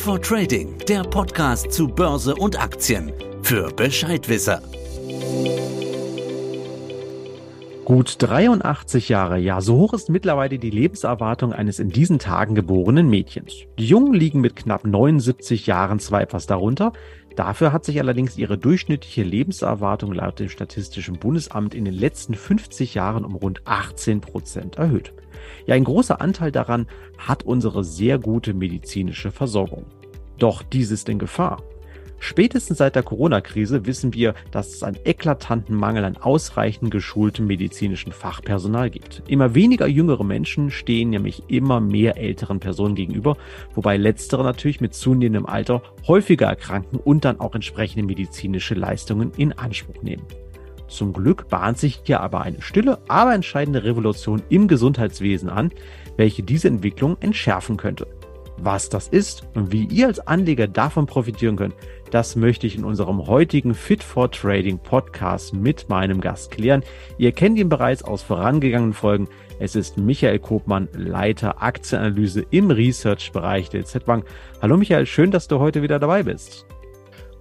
For Trading, der Podcast zu Börse und Aktien für Bescheidwisser. Gut 83 Jahre, ja, so hoch ist mittlerweile die Lebenserwartung eines in diesen Tagen geborenen Mädchens. Die Jungen liegen mit knapp 79 Jahren zwar etwas darunter, dafür hat sich allerdings ihre durchschnittliche Lebenserwartung laut dem Statistischen Bundesamt in den letzten 50 Jahren um rund 18 Prozent erhöht. Ja, ein großer Anteil daran hat unsere sehr gute medizinische Versorgung. Doch dies ist in Gefahr. Spätestens seit der Corona-Krise wissen wir, dass es einen eklatanten Mangel an ausreichend geschultem medizinischen Fachpersonal gibt. Immer weniger jüngere Menschen stehen nämlich immer mehr älteren Personen gegenüber, wobei letztere natürlich mit zunehmendem Alter häufiger erkranken und dann auch entsprechende medizinische Leistungen in Anspruch nehmen. Zum Glück bahnt sich hier aber eine stille, aber entscheidende Revolution im Gesundheitswesen an, welche diese Entwicklung entschärfen könnte. Was das ist und wie ihr als Anleger davon profitieren könnt, das möchte ich in unserem heutigen Fit for Trading Podcast mit meinem Gast klären. Ihr kennt ihn bereits aus vorangegangenen Folgen. Es ist Michael Kopmann, Leiter Aktienanalyse im Research-Bereich der Z-Bank. Hallo Michael, schön, dass du heute wieder dabei bist.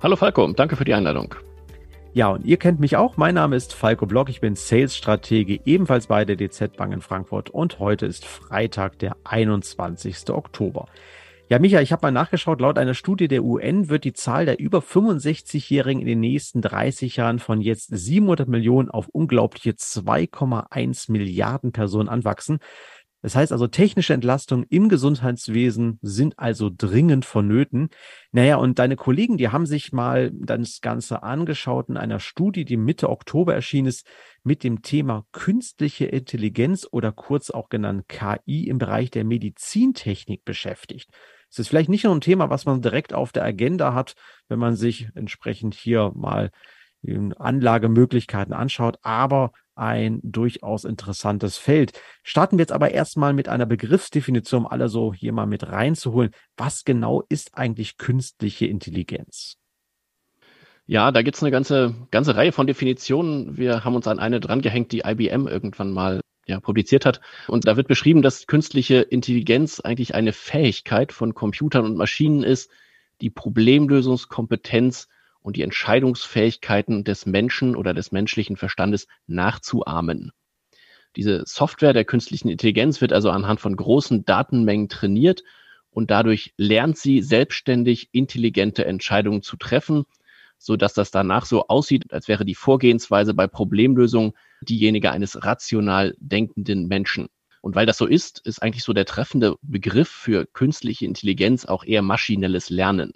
Hallo Falco, danke für die Einladung. Ja, und ihr kennt mich auch. Mein Name ist Falco Block. Ich bin Sales-Stratege ebenfalls bei der DZ Bank in Frankfurt. Und heute ist Freitag, der 21. Oktober. Ja, Micha, ich habe mal nachgeschaut. Laut einer Studie der UN wird die Zahl der über 65-Jährigen in den nächsten 30 Jahren von jetzt 700 Millionen auf unglaubliche 2,1 Milliarden Personen anwachsen. Das heißt also, technische Entlastungen im Gesundheitswesen sind also dringend vonnöten. Naja, und deine Kollegen, die haben sich mal das Ganze angeschaut in einer Studie, die Mitte Oktober erschienen ist, mit dem Thema künstliche Intelligenz oder kurz auch genannt KI im Bereich der Medizintechnik beschäftigt. Es ist vielleicht nicht nur ein Thema, was man direkt auf der Agenda hat, wenn man sich entsprechend hier mal Anlagemöglichkeiten anschaut, aber ein durchaus interessantes Feld. Starten wir jetzt aber erstmal mit einer Begriffsdefinition, um alle so hier mal mit reinzuholen. Was genau ist eigentlich künstliche Intelligenz? Ja, da gibt es eine ganze, ganze Reihe von Definitionen. Wir haben uns an eine drangehängt, die IBM irgendwann mal ja, publiziert hat. Und da wird beschrieben, dass künstliche Intelligenz eigentlich eine Fähigkeit von Computern und Maschinen ist, die Problemlösungskompetenz und die Entscheidungsfähigkeiten des Menschen oder des menschlichen Verstandes nachzuahmen. Diese Software der künstlichen Intelligenz wird also anhand von großen Datenmengen trainiert und dadurch lernt sie selbstständig intelligente Entscheidungen zu treffen, so dass das danach so aussieht, als wäre die Vorgehensweise bei Problemlösungen diejenige eines rational denkenden Menschen. Und weil das so ist, ist eigentlich so der treffende Begriff für künstliche Intelligenz auch eher maschinelles Lernen.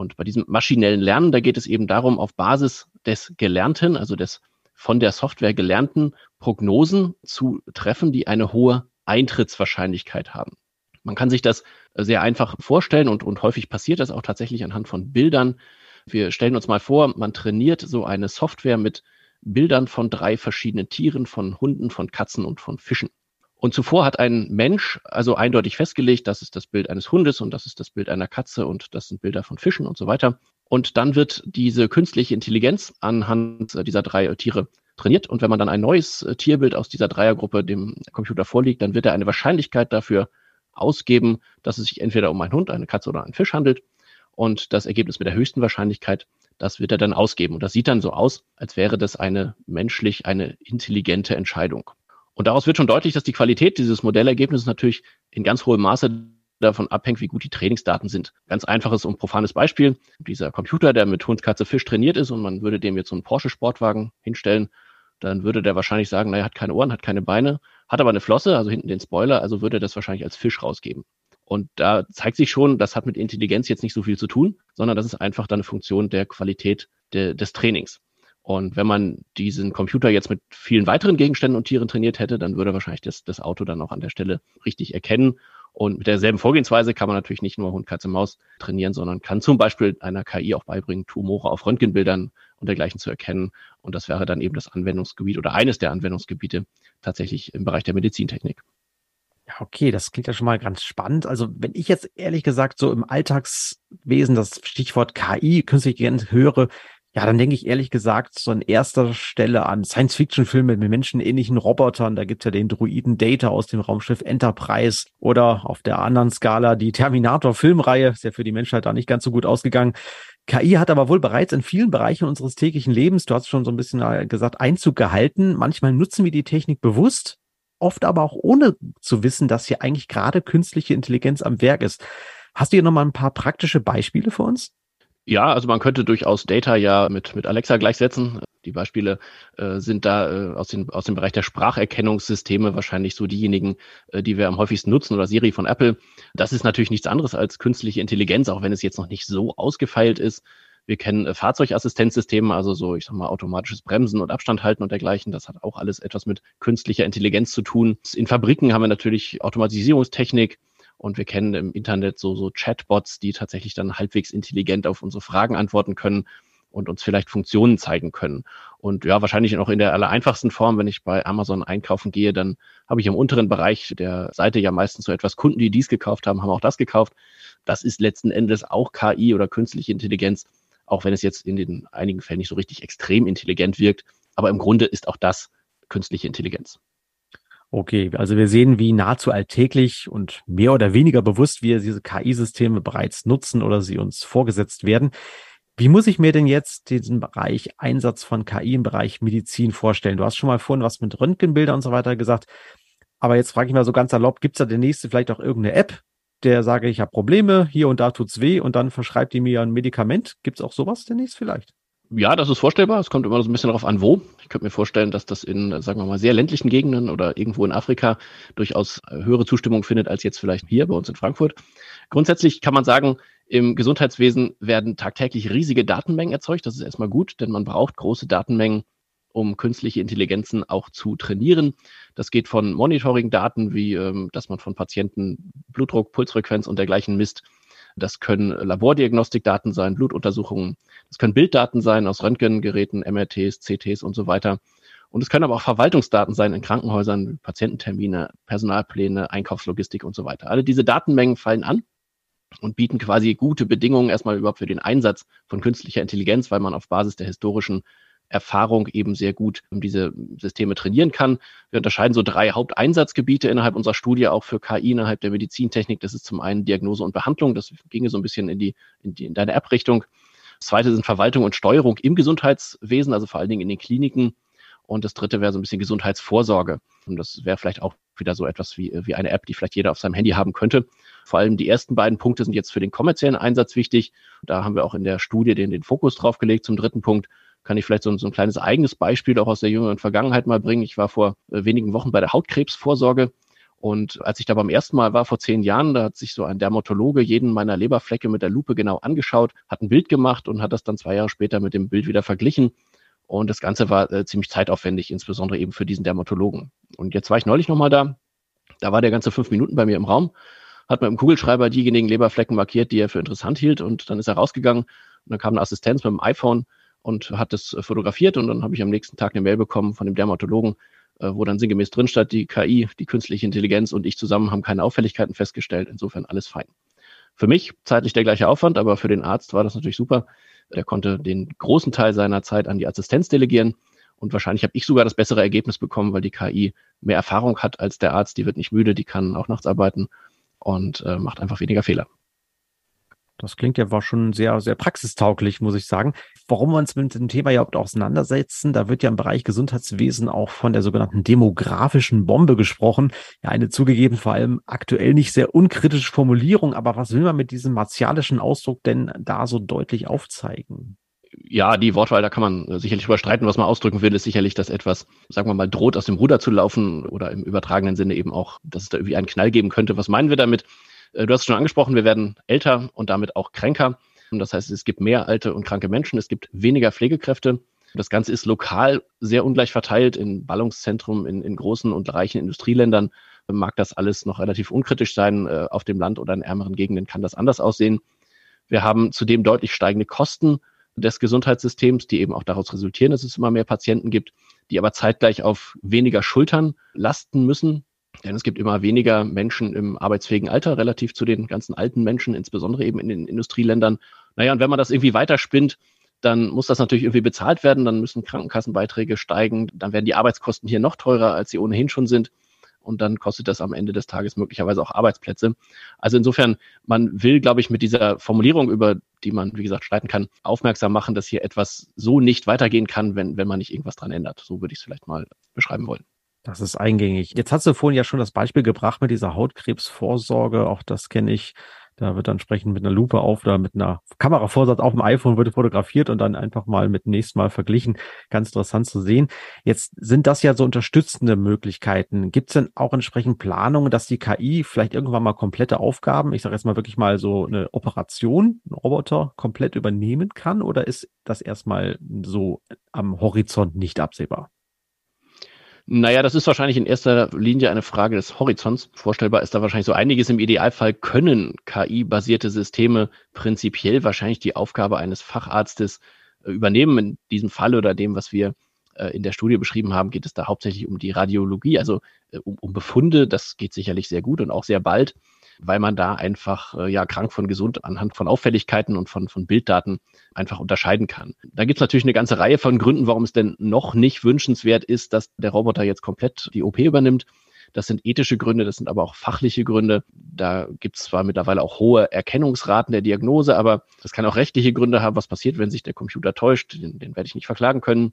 Und bei diesem maschinellen Lernen, da geht es eben darum, auf Basis des Gelernten, also des von der Software gelernten Prognosen zu treffen, die eine hohe Eintrittswahrscheinlichkeit haben. Man kann sich das sehr einfach vorstellen und, und häufig passiert das auch tatsächlich anhand von Bildern. Wir stellen uns mal vor, man trainiert so eine Software mit Bildern von drei verschiedenen Tieren, von Hunden, von Katzen und von Fischen. Und zuvor hat ein Mensch also eindeutig festgelegt, das ist das Bild eines Hundes und das ist das Bild einer Katze und das sind Bilder von Fischen und so weiter. Und dann wird diese künstliche Intelligenz anhand dieser drei Tiere trainiert. Und wenn man dann ein neues Tierbild aus dieser Dreiergruppe dem Computer vorliegt, dann wird er eine Wahrscheinlichkeit dafür ausgeben, dass es sich entweder um einen Hund, eine Katze oder einen Fisch handelt. Und das Ergebnis mit der höchsten Wahrscheinlichkeit, das wird er dann ausgeben. Und das sieht dann so aus, als wäre das eine menschlich, eine intelligente Entscheidung. Und daraus wird schon deutlich, dass die Qualität dieses Modellergebnisses natürlich in ganz hohem Maße davon abhängt, wie gut die Trainingsdaten sind. Ganz einfaches und profanes Beispiel. Dieser Computer, der mit Hund, Katze, Fisch trainiert ist und man würde dem jetzt so einen Porsche-Sportwagen hinstellen, dann würde der wahrscheinlich sagen, naja, hat keine Ohren, hat keine Beine, hat aber eine Flosse, also hinten den Spoiler, also würde er das wahrscheinlich als Fisch rausgeben. Und da zeigt sich schon, das hat mit Intelligenz jetzt nicht so viel zu tun, sondern das ist einfach dann eine Funktion der Qualität de, des Trainings. Und wenn man diesen Computer jetzt mit vielen weiteren Gegenständen und Tieren trainiert hätte, dann würde wahrscheinlich das, das Auto dann auch an der Stelle richtig erkennen. Und mit derselben Vorgehensweise kann man natürlich nicht nur Hund, Katze, Maus trainieren, sondern kann zum Beispiel einer KI auch beibringen, Tumore auf Röntgenbildern und dergleichen zu erkennen. Und das wäre dann eben das Anwendungsgebiet oder eines der Anwendungsgebiete tatsächlich im Bereich der Medizintechnik. Ja, okay, das klingt ja schon mal ganz spannend. Also wenn ich jetzt ehrlich gesagt so im Alltagswesen das Stichwort KI, künstliche Intelligenz höre, Ja, dann denke ich ehrlich gesagt so an erster Stelle an Science-Fiction-Filme mit menschenähnlichen Robotern. Da gibt's ja den Druiden Data aus dem Raumschiff Enterprise oder auf der anderen Skala die Terminator-Filmreihe. Ist ja für die Menschheit da nicht ganz so gut ausgegangen. KI hat aber wohl bereits in vielen Bereichen unseres täglichen Lebens, du hast schon so ein bisschen äh, gesagt, Einzug gehalten. Manchmal nutzen wir die Technik bewusst, oft aber auch ohne zu wissen, dass hier eigentlich gerade künstliche Intelligenz am Werk ist. Hast du hier nochmal ein paar praktische Beispiele für uns? Ja, also man könnte durchaus Data ja mit, mit Alexa gleichsetzen. Die Beispiele äh, sind da äh, aus, den, aus dem Bereich der Spracherkennungssysteme wahrscheinlich so diejenigen, äh, die wir am häufigsten nutzen oder Siri von Apple. Das ist natürlich nichts anderes als künstliche Intelligenz, auch wenn es jetzt noch nicht so ausgefeilt ist. Wir kennen äh, Fahrzeugassistenzsysteme, also so, ich sag mal, automatisches Bremsen und Abstand halten und dergleichen. Das hat auch alles etwas mit künstlicher Intelligenz zu tun. In Fabriken haben wir natürlich Automatisierungstechnik, und wir kennen im Internet so, so Chatbots, die tatsächlich dann halbwegs intelligent auf unsere Fragen antworten können und uns vielleicht Funktionen zeigen können. Und ja, wahrscheinlich auch in der aller einfachsten Form, wenn ich bei Amazon einkaufen gehe, dann habe ich im unteren Bereich der Seite ja meistens so etwas Kunden, die dies gekauft haben, haben auch das gekauft. Das ist letzten Endes auch KI oder künstliche Intelligenz, auch wenn es jetzt in den einigen Fällen nicht so richtig extrem intelligent wirkt. Aber im Grunde ist auch das künstliche Intelligenz. Okay, also wir sehen, wie nahezu alltäglich und mehr oder weniger bewusst wir diese KI-Systeme bereits nutzen oder sie uns vorgesetzt werden. Wie muss ich mir denn jetzt diesen Bereich Einsatz von KI im Bereich Medizin vorstellen? Du hast schon mal vorhin was mit Röntgenbildern und so weiter gesagt. Aber jetzt frage ich mal so ganz erlaubt, gibt es da demnächst vielleicht auch irgendeine App, der sage, ich habe Probleme, hier und da tut's weh und dann verschreibt die mir ein Medikament? Gibt es auch sowas demnächst vielleicht? Ja, das ist vorstellbar. Es kommt immer so ein bisschen darauf an, wo. Ich könnte mir vorstellen, dass das in, sagen wir mal, sehr ländlichen Gegenden oder irgendwo in Afrika durchaus höhere Zustimmung findet als jetzt vielleicht hier bei uns in Frankfurt. Grundsätzlich kann man sagen, im Gesundheitswesen werden tagtäglich riesige Datenmengen erzeugt. Das ist erstmal gut, denn man braucht große Datenmengen, um künstliche Intelligenzen auch zu trainieren. Das geht von Monitoring-Daten, wie ähm, dass man von Patienten Blutdruck, Pulsfrequenz und dergleichen misst, das können Labordiagnostikdaten sein, Blutuntersuchungen. Das können Bilddaten sein aus Röntgengeräten, MRTs, CTs und so weiter. Und es können aber auch Verwaltungsdaten sein in Krankenhäusern, Patiententermine, Personalpläne, Einkaufslogistik und so weiter. Alle diese Datenmengen fallen an und bieten quasi gute Bedingungen erstmal überhaupt für den Einsatz von künstlicher Intelligenz, weil man auf Basis der historischen Erfahrung eben sehr gut diese Systeme trainieren kann. Wir unterscheiden so drei Haupteinsatzgebiete innerhalb unserer Studie auch für KI innerhalb der Medizintechnik. Das ist zum einen Diagnose und Behandlung. Das ginge so ein bisschen in die, in, die, in deine App-Richtung. Zweite sind Verwaltung und Steuerung im Gesundheitswesen, also vor allen Dingen in den Kliniken. Und das dritte wäre so ein bisschen Gesundheitsvorsorge. Und das wäre vielleicht auch wieder so etwas wie, wie eine App, die vielleicht jeder auf seinem Handy haben könnte. Vor allem die ersten beiden Punkte sind jetzt für den kommerziellen Einsatz wichtig. Da haben wir auch in der Studie den, den Fokus drauf gelegt. Zum dritten Punkt kann ich vielleicht so, so ein kleines eigenes Beispiel auch aus der jüngeren Vergangenheit mal bringen. Ich war vor äh, wenigen Wochen bei der Hautkrebsvorsorge und als ich da beim ersten Mal war, vor zehn Jahren, da hat sich so ein Dermatologe jeden meiner Leberflecke mit der Lupe genau angeschaut, hat ein Bild gemacht und hat das dann zwei Jahre später mit dem Bild wieder verglichen. Und das Ganze war äh, ziemlich zeitaufwendig, insbesondere eben für diesen Dermatologen. Und jetzt war ich neulich nochmal da. Da war der ganze fünf Minuten bei mir im Raum, hat mit dem Kugelschreiber diejenigen Leberflecken markiert, die er für interessant hielt. Und dann ist er rausgegangen und dann kam eine Assistenz mit dem iPhone und hat das äh, fotografiert und dann habe ich am nächsten Tag eine Mail bekommen von dem Dermatologen, äh, wo dann sinngemäß drin stand, die KI, die künstliche Intelligenz und ich zusammen haben keine Auffälligkeiten festgestellt. Insofern alles fein. Für mich zeitlich der gleiche Aufwand, aber für den Arzt war das natürlich super. Der konnte den großen Teil seiner Zeit an die Assistenz delegieren und wahrscheinlich habe ich sogar das bessere Ergebnis bekommen, weil die KI mehr Erfahrung hat als der Arzt. Die wird nicht müde, die kann auch nachts arbeiten und äh, macht einfach weniger Fehler. Das klingt ja war schon sehr, sehr praxistauglich, muss ich sagen. Warum wir uns mit dem Thema überhaupt auseinandersetzen, da wird ja im Bereich Gesundheitswesen auch von der sogenannten demografischen Bombe gesprochen. Ja, eine zugegeben vor allem aktuell nicht sehr unkritische Formulierung, aber was will man mit diesem martialischen Ausdruck denn da so deutlich aufzeigen? ja, die Wortwahl, da kann man sicherlich überstreiten. Was man ausdrücken will, ist sicherlich, dass etwas, sagen wir mal, droht aus dem Ruder zu laufen oder im übertragenen Sinne eben auch, dass es da irgendwie einen Knall geben könnte. Was meinen wir damit? Äh, du hast es schon angesprochen, wir werden älter und damit auch kränker. Das heißt, es gibt mehr alte und kranke Menschen, es gibt weniger Pflegekräfte. Das Ganze ist lokal sehr ungleich verteilt. In Ballungszentren, in, in großen und reichen Industrieländern mag das alles noch relativ unkritisch sein. Äh, auf dem Land oder in ärmeren Gegenden kann das anders aussehen. Wir haben zudem deutlich steigende Kosten des Gesundheitssystems, die eben auch daraus resultieren, dass es immer mehr Patienten gibt, die aber zeitgleich auf weniger Schultern lasten müssen. Denn es gibt immer weniger Menschen im arbeitsfähigen Alter relativ zu den ganzen alten Menschen, insbesondere eben in den Industrieländern. Naja, und wenn man das irgendwie weiterspinnt, dann muss das natürlich irgendwie bezahlt werden, dann müssen Krankenkassenbeiträge steigen, dann werden die Arbeitskosten hier noch teurer, als sie ohnehin schon sind. Und dann kostet das am Ende des Tages möglicherweise auch Arbeitsplätze. Also insofern, man will, glaube ich, mit dieser Formulierung, über die man, wie gesagt, streiten kann, aufmerksam machen, dass hier etwas so nicht weitergehen kann, wenn, wenn man nicht irgendwas dran ändert. So würde ich es vielleicht mal beschreiben wollen. Das ist eingängig. Jetzt hast du vorhin ja schon das Beispiel gebracht mit dieser Hautkrebsvorsorge. Auch das kenne ich da wird dann entsprechend mit einer Lupe auf oder mit einer Kameravorsatz auf dem iPhone wird fotografiert und dann einfach mal mit dem nächsten Mal verglichen. Ganz interessant zu sehen. Jetzt sind das ja so unterstützende Möglichkeiten. Gibt es denn auch entsprechend Planungen, dass die KI vielleicht irgendwann mal komplette Aufgaben, ich sage jetzt mal wirklich mal so eine Operation, ein Roboter komplett übernehmen kann? Oder ist das erstmal so am Horizont nicht absehbar? Naja, das ist wahrscheinlich in erster Linie eine Frage des Horizonts. Vorstellbar ist da wahrscheinlich so einiges. Im Idealfall können KI-basierte Systeme prinzipiell wahrscheinlich die Aufgabe eines Facharztes äh, übernehmen. In diesem Fall oder dem, was wir äh, in der Studie beschrieben haben, geht es da hauptsächlich um die Radiologie, also äh, um, um Befunde. Das geht sicherlich sehr gut und auch sehr bald weil man da einfach äh, ja krank von gesund anhand von Auffälligkeiten und von, von Bilddaten einfach unterscheiden kann. Da gibt es natürlich eine ganze Reihe von Gründen, warum es denn noch nicht wünschenswert ist, dass der Roboter jetzt komplett die OP übernimmt. Das sind ethische Gründe, das sind aber auch fachliche Gründe. Da gibt es zwar mittlerweile auch hohe Erkennungsraten der Diagnose, aber das kann auch rechtliche Gründe haben. Was passiert, wenn sich der Computer täuscht? Den, den werde ich nicht verklagen können.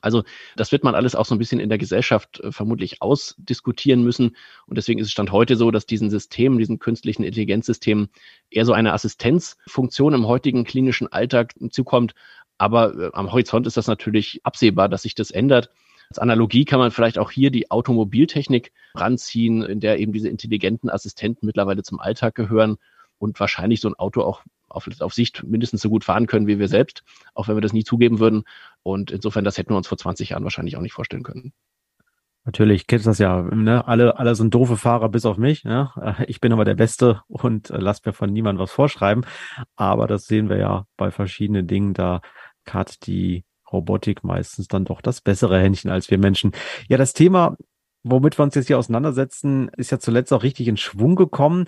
Also das wird man alles auch so ein bisschen in der Gesellschaft äh, vermutlich ausdiskutieren müssen. Und deswegen ist es Stand heute so, dass diesen Systemen, diesen künstlichen Intelligenzsystemen eher so eine Assistenzfunktion im heutigen klinischen Alltag zukommt. Aber äh, am Horizont ist das natürlich absehbar, dass sich das ändert. Als Analogie kann man vielleicht auch hier die Automobiltechnik ranziehen, in der eben diese intelligenten Assistenten mittlerweile zum Alltag gehören und wahrscheinlich so ein Auto auch auf, auf Sicht mindestens so gut fahren können wie wir selbst, auch wenn wir das nie zugeben würden. Und insofern, das hätten wir uns vor 20 Jahren wahrscheinlich auch nicht vorstellen können. Natürlich, kennst das ja, ne? Alle, alle sind doofe Fahrer bis auf mich. Ne? Ich bin aber der Beste und äh, lass mir von niemandem was vorschreiben. Aber das sehen wir ja bei verschiedenen Dingen. Da hat die Robotik meistens dann doch das bessere Händchen als wir Menschen. Ja, das Thema, womit wir uns jetzt hier auseinandersetzen, ist ja zuletzt auch richtig in Schwung gekommen.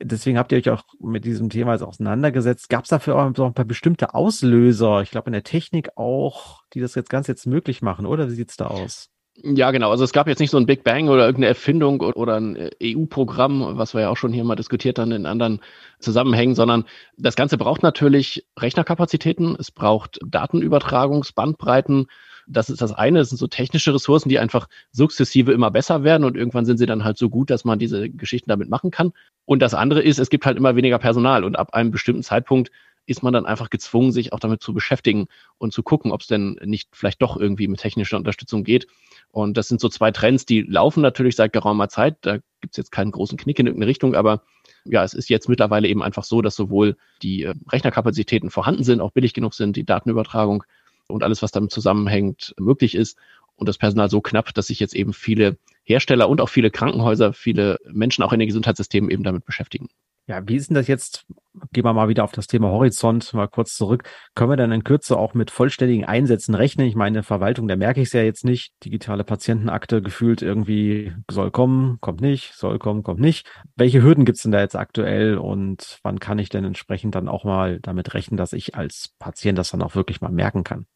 Deswegen habt ihr euch auch mit diesem Thema jetzt auseinandergesetzt. Gab es dafür auch ein paar bestimmte Auslöser, ich glaube in der Technik auch, die das jetzt ganz jetzt möglich machen, oder wie sieht's da aus? Ja, genau. Also es gab jetzt nicht so ein Big Bang oder irgendeine Erfindung oder ein äh, EU-Programm, was wir ja auch schon hier mal diskutiert haben in anderen Zusammenhängen, sondern das Ganze braucht natürlich Rechnerkapazitäten, es braucht Datenübertragungsbandbreiten, das ist das eine, das sind so technische Ressourcen, die einfach sukzessive immer besser werden und irgendwann sind sie dann halt so gut, dass man diese Geschichten damit machen kann. Und das andere ist, es gibt halt immer weniger Personal und ab einem bestimmten Zeitpunkt ist man dann einfach gezwungen, sich auch damit zu beschäftigen und zu gucken, ob es denn nicht vielleicht doch irgendwie mit technischer Unterstützung geht. Und das sind so zwei Trends, die laufen natürlich seit geraumer Zeit. Da gibt es jetzt keinen großen Knick in irgendeine Richtung, aber ja, es ist jetzt mittlerweile eben einfach so, dass sowohl die äh, Rechnerkapazitäten vorhanden sind, auch billig genug sind, die Datenübertragung und alles, was damit zusammenhängt, möglich ist. Und das Personal so knapp, dass sich jetzt eben viele Hersteller und auch viele Krankenhäuser, viele Menschen auch in den Gesundheitssystemen eben damit beschäftigen. Ja, wie ist denn das jetzt? Gehen wir mal wieder auf das Thema Horizont mal kurz zurück. Können wir dann in Kürze auch mit vollständigen Einsätzen rechnen? Ich meine, Verwaltung, da merke ich es ja jetzt nicht. Digitale Patientenakte gefühlt irgendwie soll kommen, kommt nicht, soll kommen, kommt nicht. Welche Hürden gibt es denn da jetzt aktuell und wann kann ich denn entsprechend dann auch mal damit rechnen, dass ich als Patient das dann auch wirklich mal merken kann?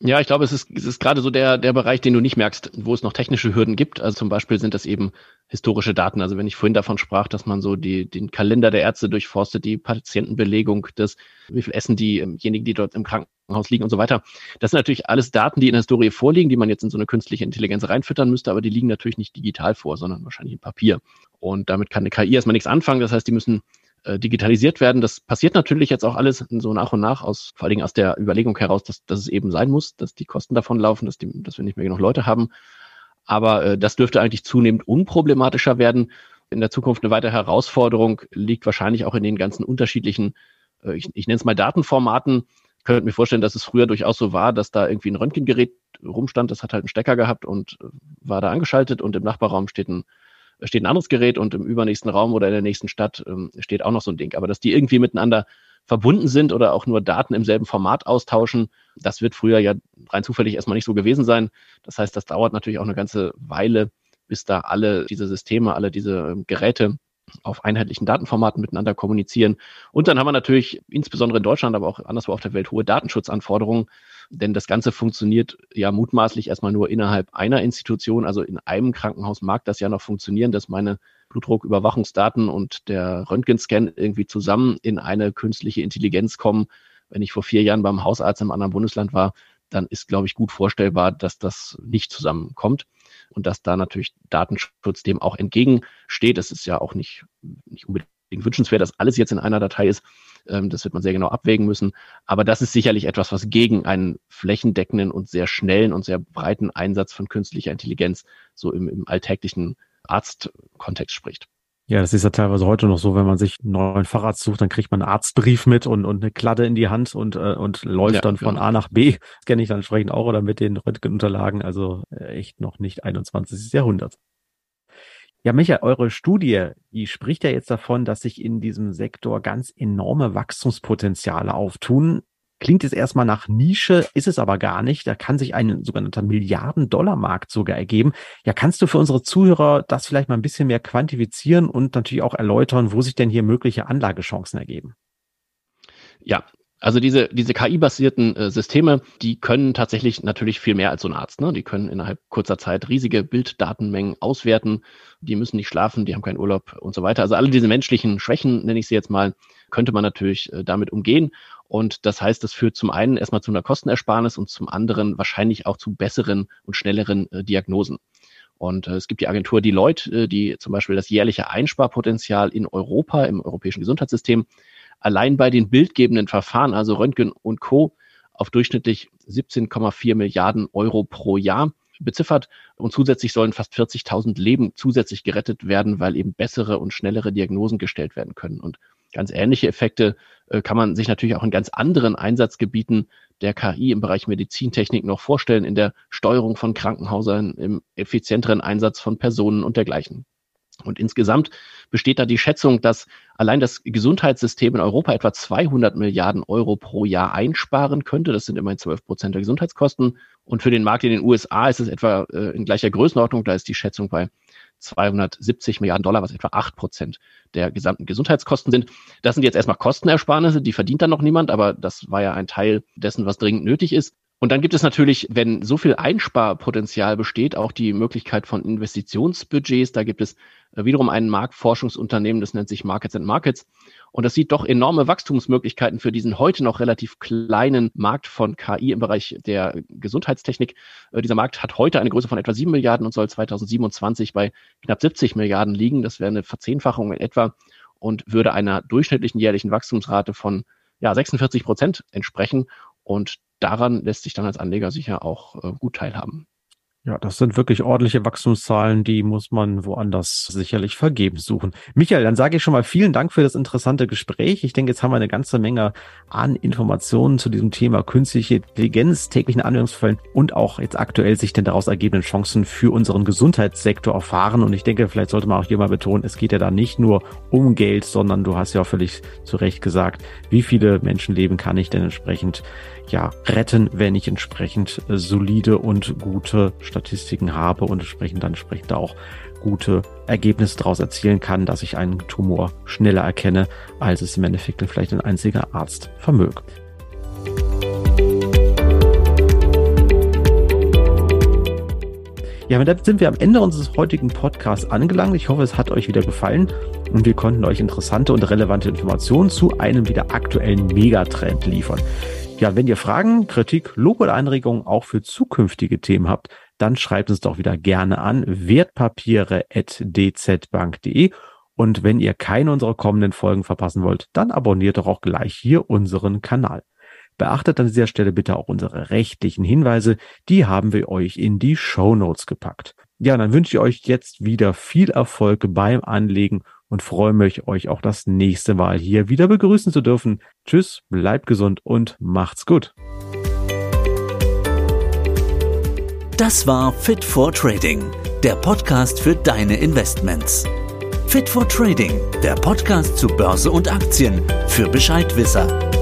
Ja, ich glaube, es ist, es ist gerade so der, der Bereich, den du nicht merkst, wo es noch technische Hürden gibt. Also zum Beispiel sind das eben historische Daten. Also wenn ich vorhin davon sprach, dass man so die, den Kalender der Ärzte durchforstet, die Patientenbelegung, das, wie viel essen diejenigen, die dort im Krankenhaus liegen und so weiter. Das sind natürlich alles Daten, die in der Historie vorliegen, die man jetzt in so eine künstliche Intelligenz reinfüttern müsste, aber die liegen natürlich nicht digital vor, sondern wahrscheinlich in Papier. Und damit kann eine KI erstmal nichts anfangen. Das heißt, die müssen äh, digitalisiert werden. Das passiert natürlich jetzt auch alles so nach und nach aus, vor allen Dingen aus der Überlegung heraus, dass, dass es eben sein muss, dass die Kosten davon laufen, dass, die, dass wir nicht mehr genug Leute haben. Aber äh, das dürfte eigentlich zunehmend unproblematischer werden. In der Zukunft eine weitere Herausforderung liegt wahrscheinlich auch in den ganzen unterschiedlichen, äh, ich, ich nenne es mal Datenformaten. Ich könnte mir vorstellen, dass es früher durchaus so war, dass da irgendwie ein Röntgengerät rumstand, das hat halt einen Stecker gehabt und äh, war da angeschaltet und im Nachbarraum steht ein steht ein anderes Gerät und im übernächsten Raum oder in der nächsten Stadt ähm, steht auch noch so ein Ding. Aber dass die irgendwie miteinander verbunden sind oder auch nur Daten im selben Format austauschen, das wird früher ja rein zufällig erstmal nicht so gewesen sein. Das heißt, das dauert natürlich auch eine ganze Weile, bis da alle diese Systeme, alle diese ähm, Geräte auf einheitlichen Datenformaten miteinander kommunizieren. Und dann haben wir natürlich insbesondere in Deutschland, aber auch anderswo auf der Welt hohe Datenschutzanforderungen, denn das Ganze funktioniert ja mutmaßlich erstmal nur innerhalb einer Institution. Also in einem Krankenhaus mag das ja noch funktionieren, dass meine Blutdrucküberwachungsdaten und der Röntgenscan irgendwie zusammen in eine künstliche Intelligenz kommen. Wenn ich vor vier Jahren beim Hausarzt im anderen Bundesland war, dann ist, glaube ich, gut vorstellbar, dass das nicht zusammenkommt und dass da natürlich Datenschutz dem auch entgegensteht. Das ist ja auch nicht, nicht unbedingt wünschenswert, dass alles jetzt in einer Datei ist. Ähm, das wird man sehr genau abwägen müssen. Aber das ist sicherlich etwas, was gegen einen flächendeckenden und sehr schnellen und sehr breiten Einsatz von künstlicher Intelligenz so im, im alltäglichen Arztkontext spricht. Ja, das ist ja teilweise heute noch so, wenn man sich einen neuen Fahrrad sucht, dann kriegt man einen Arztbrief mit und, und eine Kladde in die Hand und, äh, und läuft ja, dann von genau. A nach B. Das kenne ich dann entsprechend auch oder mit den Röntgenunterlagen. Also äh, echt noch nicht 21. Jahrhundert. Ja, Michael, eure Studie, die spricht ja jetzt davon, dass sich in diesem Sektor ganz enorme Wachstumspotenziale auftun. Klingt es erstmal nach Nische, ist es aber gar nicht. Da kann sich ein sogenannter Milliarden-Dollar-Markt sogar ergeben. Ja, kannst du für unsere Zuhörer das vielleicht mal ein bisschen mehr quantifizieren und natürlich auch erläutern, wo sich denn hier mögliche Anlagechancen ergeben? Ja, also diese, diese KI-basierten äh, Systeme, die können tatsächlich natürlich viel mehr als so ein Arzt. Ne? Die können innerhalb kurzer Zeit riesige Bilddatenmengen auswerten. Die müssen nicht schlafen, die haben keinen Urlaub und so weiter. Also alle diese menschlichen Schwächen, nenne ich sie jetzt mal, könnte man natürlich äh, damit umgehen. Und das heißt, das führt zum einen erstmal zu einer Kostenersparnis und zum anderen wahrscheinlich auch zu besseren und schnelleren äh, Diagnosen. Und äh, es gibt die Agentur Deloitte, äh, die zum Beispiel das jährliche Einsparpotenzial in Europa im europäischen Gesundheitssystem allein bei den bildgebenden Verfahren, also Röntgen und Co., auf durchschnittlich 17,4 Milliarden Euro pro Jahr beziffert. Und zusätzlich sollen fast 40.000 Leben zusätzlich gerettet werden, weil eben bessere und schnellere Diagnosen gestellt werden können. Und Ganz ähnliche Effekte äh, kann man sich natürlich auch in ganz anderen Einsatzgebieten der KI im Bereich Medizintechnik noch vorstellen, in der Steuerung von Krankenhäusern, im effizienteren Einsatz von Personen und dergleichen. Und insgesamt besteht da die Schätzung, dass allein das Gesundheitssystem in Europa etwa 200 Milliarden Euro pro Jahr einsparen könnte. Das sind immerhin 12 Prozent der Gesundheitskosten. Und für den Markt in den USA ist es etwa äh, in gleicher Größenordnung. Da ist die Schätzung bei 270 Milliarden Dollar, was etwa acht Prozent der gesamten Gesundheitskosten sind. Das sind jetzt erstmal Kostenersparnisse, die verdient dann noch niemand, aber das war ja ein Teil dessen, was dringend nötig ist. Und dann gibt es natürlich, wenn so viel Einsparpotenzial besteht, auch die Möglichkeit von Investitionsbudgets. Da gibt es wiederum ein Marktforschungsunternehmen, das nennt sich Markets and Markets. Und das sieht doch enorme Wachstumsmöglichkeiten für diesen heute noch relativ kleinen Markt von KI im Bereich der Gesundheitstechnik. Äh, dieser Markt hat heute eine Größe von etwa 7 Milliarden und soll 2027 bei knapp 70 Milliarden liegen. Das wäre eine Verzehnfachung in etwa und würde einer durchschnittlichen jährlichen Wachstumsrate von ja, 46 Prozent entsprechen. Und daran lässt sich dann als Anleger sicher auch äh, gut teilhaben. Ja, das sind wirklich ordentliche Wachstumszahlen, die muss man woanders sicherlich vergebens suchen. Michael, dann sage ich schon mal vielen Dank für das interessante Gespräch. Ich denke, jetzt haben wir eine ganze Menge an Informationen zu diesem Thema künstliche Intelligenz, täglichen Anwendungsfällen und auch jetzt aktuell sich denn daraus ergebenden Chancen für unseren Gesundheitssektor erfahren. Und ich denke, vielleicht sollte man auch hier mal betonen, es geht ja da nicht nur um Geld, sondern du hast ja auch völlig zu Recht gesagt, wie viele Menschenleben kann ich denn entsprechend ja, retten, wenn ich entsprechend solide und gute Statistiken habe und entsprechend dann entsprechend auch gute Ergebnisse daraus erzielen kann, dass ich einen Tumor schneller erkenne, als es im Endeffekt vielleicht ein einziger Arzt vermögt. Ja, damit sind wir am Ende unseres heutigen Podcasts angelangt. Ich hoffe, es hat euch wieder gefallen und wir konnten euch interessante und relevante Informationen zu einem wieder aktuellen Megatrend liefern. Ja, wenn ihr Fragen, Kritik, Lob oder Anregungen auch für zukünftige Themen habt, dann schreibt uns doch wieder gerne an wertpapiere.dzbank.de und wenn ihr keine unserer kommenden Folgen verpassen wollt, dann abonniert doch auch gleich hier unseren Kanal. Beachtet an dieser Stelle bitte auch unsere rechtlichen Hinweise, die haben wir euch in die Show Notes gepackt. Ja, dann wünsche ich euch jetzt wieder viel Erfolg beim Anlegen und freue mich, euch auch das nächste Mal hier wieder begrüßen zu dürfen. Tschüss, bleibt gesund und macht's gut. Das war Fit for Trading, der Podcast für deine Investments. Fit for Trading, der Podcast zu Börse und Aktien für Bescheidwisser.